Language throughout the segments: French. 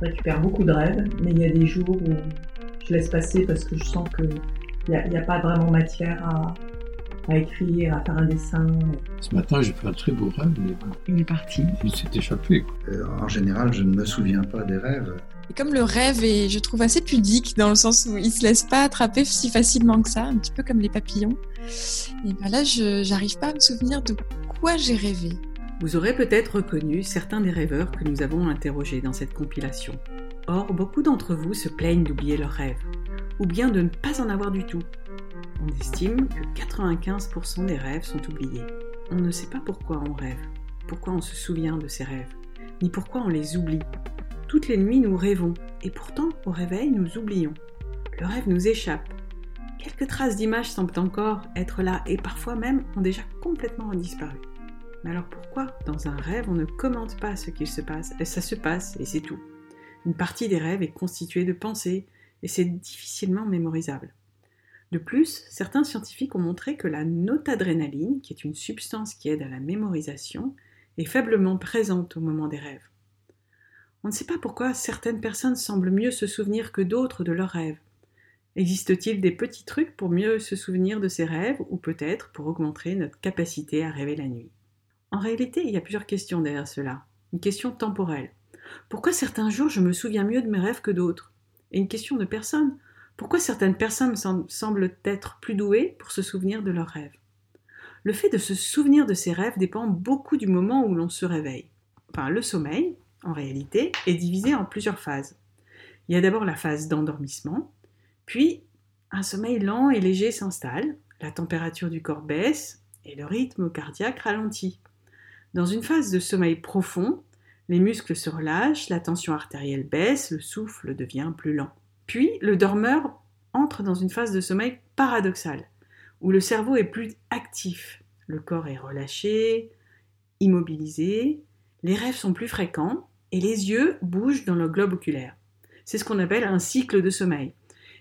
Je récupère beaucoup de rêves, mais il y a des jours où je laisse passer parce que je sens qu'il n'y a, y a pas vraiment matière à, à écrire, à faire un dessin. Ce matin, j'ai fait un très beau rêve, mais Il est parti. il s'est échappé. Euh, en général, je ne me souviens pas des rêves. Et comme le rêve est, je trouve, assez pudique dans le sens où il se laisse pas attraper si facilement que ça, un petit peu comme les papillons. Et ben là, je j'arrive pas à me souvenir de quoi j'ai rêvé. Vous aurez peut-être reconnu certains des rêveurs que nous avons interrogés dans cette compilation. Or, beaucoup d'entre vous se plaignent d'oublier leurs rêves, ou bien de ne pas en avoir du tout. On estime que 95% des rêves sont oubliés. On ne sait pas pourquoi on rêve, pourquoi on se souvient de ses rêves, ni pourquoi on les oublie. Toutes les nuits, nous rêvons, et pourtant, au réveil, nous oublions. Le rêve nous échappe. Quelques traces d'images semblent encore être là, et parfois même ont déjà complètement disparu. Mais alors pourquoi, dans un rêve, on ne commente pas ce qu'il se passe? Ça se passe, et c'est tout. Une partie des rêves est constituée de pensées, et c'est difficilement mémorisable. De plus, certains scientifiques ont montré que la notadrénaline, qui est une substance qui aide à la mémorisation, est faiblement présente au moment des rêves. On ne sait pas pourquoi certaines personnes semblent mieux se souvenir que d'autres de leurs rêves. Existe-t-il des petits trucs pour mieux se souvenir de ses rêves ou peut-être pour augmenter notre capacité à rêver la nuit? En réalité, il y a plusieurs questions derrière cela. Une question temporelle. Pourquoi certains jours je me souviens mieux de mes rêves que d'autres? Et une question de personne. Pourquoi certaines personnes sem- semblent être plus douées pour se souvenir de leurs rêves? Le fait de se souvenir de ses rêves dépend beaucoup du moment où l'on se réveille. Enfin, le sommeil, en réalité, est divisé en plusieurs phases. Il y a d'abord la phase d'endormissement, puis un sommeil lent et léger s'installe, la température du corps baisse et le rythme cardiaque ralentit. Dans une phase de sommeil profond, les muscles se relâchent, la tension artérielle baisse, le souffle devient plus lent. Puis le dormeur entre dans une phase de sommeil paradoxal, où le cerveau est plus actif, le corps est relâché, immobilisé, les rêves sont plus fréquents et les yeux bougent dans le globe oculaire. C'est ce qu'on appelle un cycle de sommeil.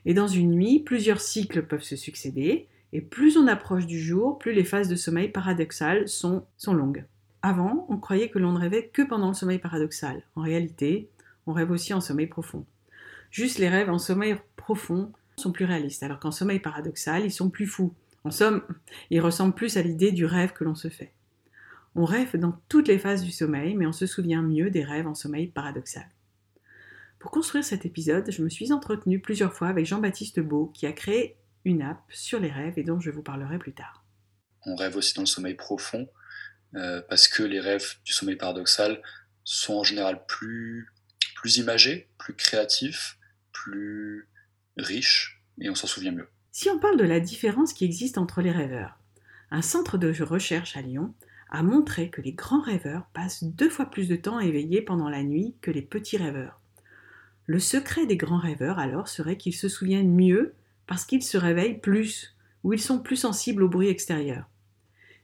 Et dans une nuit, plusieurs cycles peuvent se succéder, et plus on approche du jour, plus les phases de sommeil paradoxal sont, sont longues. Avant, on croyait que l'on ne rêvait que pendant le sommeil paradoxal. En réalité, on rêve aussi en sommeil profond. Juste les rêves en sommeil profond sont plus réalistes, alors qu'en sommeil paradoxal, ils sont plus fous. En somme, ils ressemblent plus à l'idée du rêve que l'on se fait. On rêve dans toutes les phases du sommeil, mais on se souvient mieux des rêves en sommeil paradoxal. Pour construire cet épisode, je me suis entretenue plusieurs fois avec Jean-Baptiste Beau, qui a créé une app sur les rêves et dont je vous parlerai plus tard. On rêve aussi dans le sommeil profond, euh, parce que les rêves du sommeil paradoxal sont en général plus, plus imagés, plus créatifs, plus riches, et on s'en souvient mieux. Si on parle de la différence qui existe entre les rêveurs, un centre de recherche à Lyon a montré que les grands rêveurs passent deux fois plus de temps éveillés pendant la nuit que les petits rêveurs. Le secret des grands rêveurs alors serait qu'ils se souviennent mieux parce qu'ils se réveillent plus ou ils sont plus sensibles au bruit extérieur.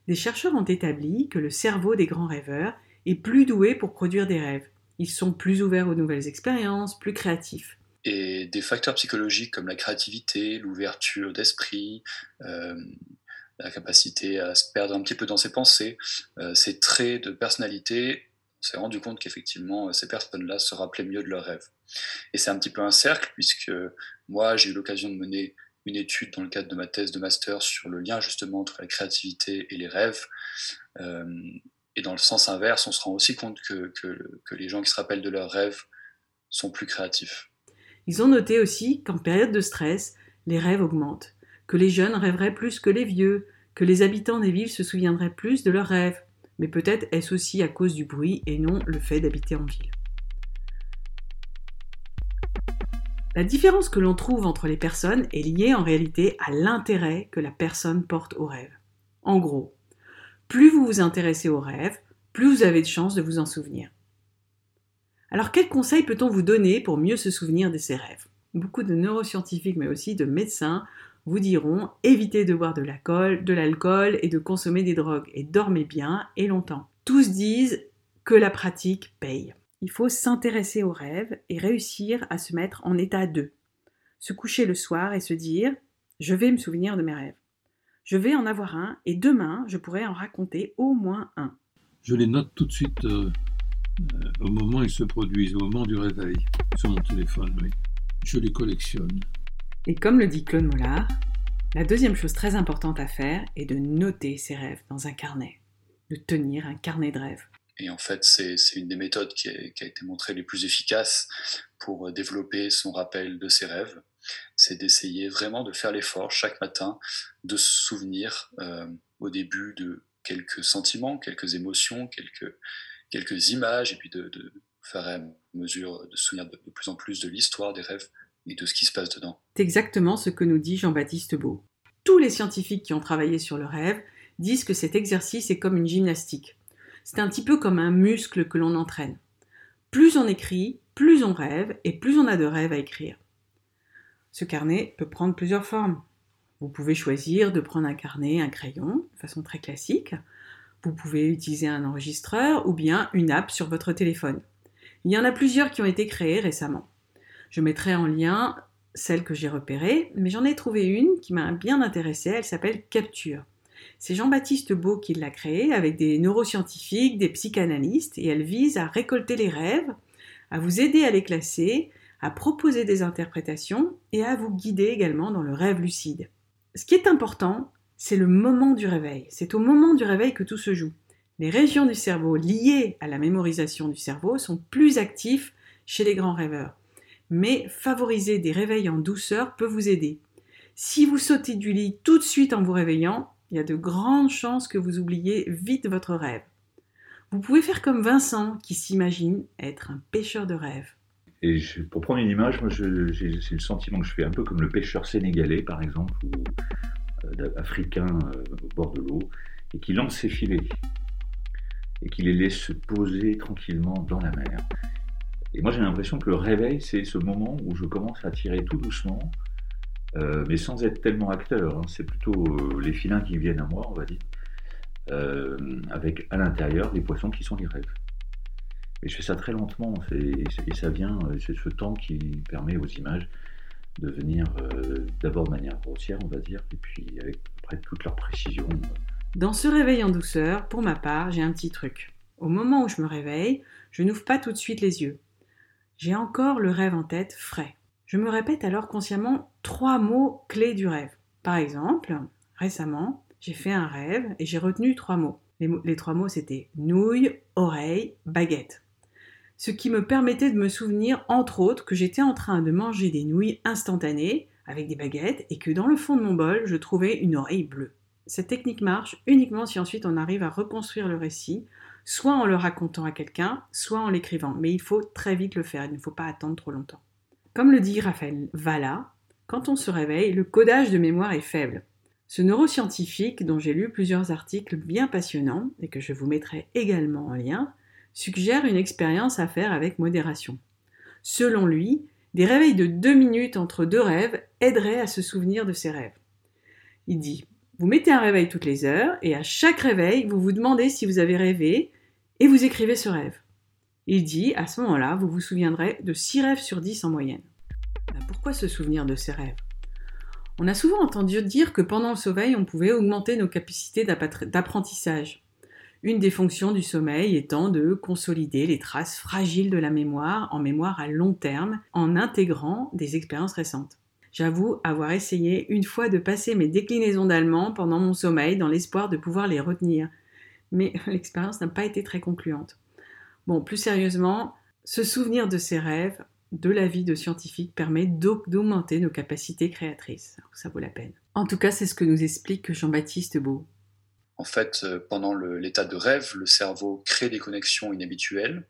Des chercheurs ont établi que le cerveau des grands rêveurs est plus doué pour produire des rêves. Ils sont plus ouverts aux nouvelles expériences, plus créatifs. Et des facteurs psychologiques comme la créativité, l'ouverture d'esprit, euh, la capacité à se perdre un petit peu dans ses pensées, euh, ces traits de personnalité, on s'est rendu compte qu'effectivement, ces personnes-là se rappelaient mieux de leurs rêves. Et c'est un petit peu un cercle, puisque moi, j'ai eu l'occasion de mener une étude dans le cadre de ma thèse de master sur le lien justement entre la créativité et les rêves. Euh, et dans le sens inverse, on se rend aussi compte que, que, que les gens qui se rappellent de leurs rêves sont plus créatifs. Ils ont noté aussi qu'en période de stress, les rêves augmentent, que les jeunes rêveraient plus que les vieux, que les habitants des villes se souviendraient plus de leurs rêves. Mais peut-être est-ce aussi à cause du bruit et non le fait d'habiter en ville. La différence que l'on trouve entre les personnes est liée en réalité à l'intérêt que la personne porte au rêve. En gros, plus vous vous intéressez au rêve, plus vous avez de chances de vous en souvenir. Alors quels conseils peut-on vous donner pour mieux se souvenir de ces rêves? Beaucoup de neuroscientifiques mais aussi de médecins vous diront évitez de boire de l'alcool et de consommer des drogues et dormez bien et longtemps. Tous disent que la pratique paye. Il faut s'intéresser aux rêves et réussir à se mettre en état de. Se coucher le soir et se dire je vais me souvenir de mes rêves. Je vais en avoir un et demain je pourrai en raconter au moins un. Je les note tout de suite euh, Euh, au moment où ils se produisent, au moment du réveil, sur mon téléphone, oui. Je les collectionne. Et comme le dit Claude Mollard, la deuxième chose très importante à faire est de noter ses rêves dans un carnet, de tenir un carnet de rêves. Et en fait, c'est une des méthodes qui, a été montrée les plus efficaces pour développer son rappel de ses rêves. C'est d'essayer vraiment de faire l'effort chaque matin de se souvenir euh, au début de quelques sentiments, quelques émotions, quelques, quelques images, et puis de, de faire à mesure de se souvenir de, de plus en plus de l'histoire des rêves et de ce qui se passe dedans. C'est exactement ce que nous dit Jean-Baptiste Beau. Tous les scientifiques qui ont travaillé sur le rêve disent que cet exercice est comme une gymnastique. C'est un petit peu comme un muscle que l'on entraîne. Plus on écrit, plus on rêve et plus on a de rêves à écrire. Ce carnet peut prendre plusieurs formes. Vous pouvez choisir de prendre un carnet, un crayon, de façon très classique. Vous pouvez utiliser un enregistreur ou bien une app sur votre téléphone. Il y en a plusieurs qui ont été créées récemment. Je mettrai en lien celle que j'ai repérée, mais j'en ai trouvé une qui m'a bien intéressée, elle s'appelle Capture. C'est Jean-Baptiste Beau qui l'a créée avec des neuroscientifiques, des psychanalystes, et elle vise à récolter les rêves, à vous aider à les classer, à proposer des interprétations et à vous guider également dans le rêve lucide. Ce qui est important, c'est le moment du réveil. C'est au moment du réveil que tout se joue. Les régions du cerveau liées à la mémorisation du cerveau sont plus actives chez les grands rêveurs. Mais favoriser des réveils en douceur peut vous aider. Si vous sautez du lit tout de suite en vous réveillant, il y a de grandes chances que vous oubliez vite votre rêve. Vous pouvez faire comme Vincent qui s'imagine être un pêcheur de rêves. Et pour prendre une image, c'est le sentiment que je fais un peu comme le pêcheur sénégalais, par exemple, ou euh, africain euh, au bord de l'eau, et qui lance ses filets, et qui les laisse se poser tranquillement dans la mer. Et moi, j'ai l'impression que le réveil, c'est ce moment où je commence à tirer tout doucement, euh, mais sans être tellement acteur. Hein. C'est plutôt euh, les filins qui viennent à moi, on va dire, euh, avec à l'intérieur des poissons qui sont les rêves. Et je fais ça très lentement, et, ça vient, c'est ce temps qui permet aux images de venir d'abord de manière grossière, on va dire, et puis avec après toute leur précision. Dans ce réveil en douceur, pour ma part, j'ai un petit truc. Au moment où je me réveille, je n'ouvre pas tout de suite les yeux. J'ai encore le rêve en tête frais. Je me répète alors consciemment trois mots clés du rêve. Par exemple, récemment, j'ai fait un rêve et j'ai retenu trois mots. Les, trois mots c'était nouille, oreille, baguette. Ce qui me permettait de me souvenir, entre autres, que j'étais en train de manger des nouilles instantanées avec des baguettes et que dans le fond de mon bol, je trouvais une oreille bleue. Cette technique marche uniquement si ensuite on arrive à reconstruire le récit, soit en le racontant à quelqu'un, soit en l'écrivant. Mais il faut très vite le faire, il ne faut pas attendre trop longtemps. Comme le dit Raphaël Valla, quand on se réveille, le codage de mémoire est faible. Ce neuroscientifique, dont j'ai lu plusieurs articles bien passionnants et que je vous mettrai également en lien, suggère une expérience à faire avec modération. Selon lui, des réveils de deux minutes entre deux rêves aideraient à se souvenir de ses rêves. Il dit Vous mettez un réveil toutes les heures et à chaque réveil, vous vous demandez si vous avez rêvé et vous écrivez ce rêve. Il dit, à ce moment-là, vous vous souviendrez de 6 rêves sur 10 en moyenne. Ben, pourquoi se souvenir de ces rêves? On a souvent entendu dire que pendant le sommeil, on pouvait augmenter nos capacités d'apprentissage. Une des fonctions du sommeil étant de consolider les traces fragiles de la mémoire en mémoire à long terme en intégrant des expériences récentes. J'avoue avoir essayé une fois de passer mes déclinaisons d'allemand pendant mon sommeil dans l'espoir de pouvoir les retenir, mais l'expérience n'a pas été très concluante. Bon, plus sérieusement, se souvenir de ses rêves, de la vie de scientifique, permet d'augmenter nos capacités créatrices. ça vaut la peine. En tout cas, c'est ce que nous explique Jean-Baptiste Beau. En fait, euh, pendant l'état de rêve, le cerveau crée des connexions inhabituelles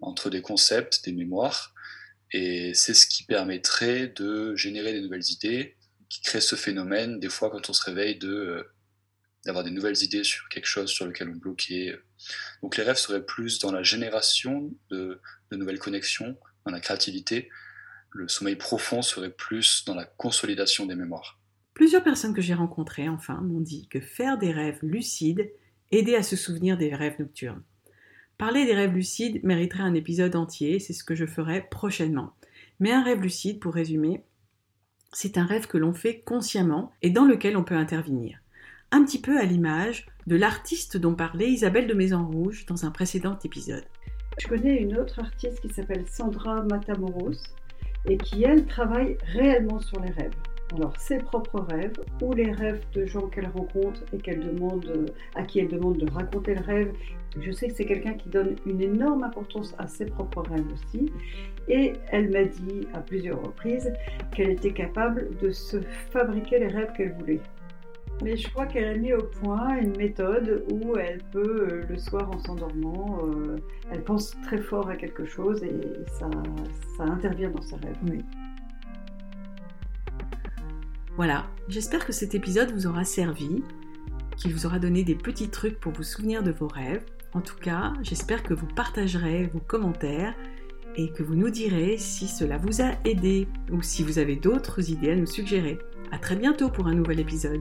entre des concepts, des mémoires, et c'est ce qui permettrait de générer des nouvelles idées, qui crée ce phénomène, des fois quand on se réveille, de euh, d'avoir des nouvelles idées sur quelque chose sur lequel on bloquait. Donc les rêves seraient plus dans la génération de, nouvelles connexions, dans la créativité. Le sommeil profond serait plus dans la consolidation des mémoires. Plusieurs personnes que j'ai rencontrées, enfin, m'ont dit que faire des rêves lucides aidait à se souvenir des rêves nocturnes. Parler des rêves lucides mériterait un épisode entier, c'est ce que je ferai prochainement. Mais un rêve lucide, pour résumer, c'est un rêve que l'on fait consciemment et dans lequel on peut intervenir un petit peu à l'image de l'artiste dont parlait Isabelle de Maison Rouge dans un précédent épisode. Je connais une autre artiste qui s'appelle Sandra Matamoros et qui, elle, travaille réellement sur les rêves. Alors, ses propres rêves ou les rêves de gens qu'elle rencontre et qu'elle demande, à qui elle demande de raconter le rêve. Je sais que c'est quelqu'un qui donne une énorme importance à ses propres rêves aussi. Et elle m'a dit à plusieurs reprises qu'elle était capable de se fabriquer les rêves qu'elle voulait. Mais je crois qu'elle a mis au point une méthode où elle peut, euh, le soir en s'endormant, euh, elle pense très fort à quelque chose et ça, intervient dans ses rêves. Voilà, j'espère que cet épisode vous aura servi, qu'il vous aura donné des petits trucs pour vous souvenir de vos rêves. En tout cas, j'espère que vous partagerez vos commentaires et que vous nous direz si cela vous a aidé ou si vous avez d'autres idées à nous suggérer. À très bientôt pour un nouvel épisode.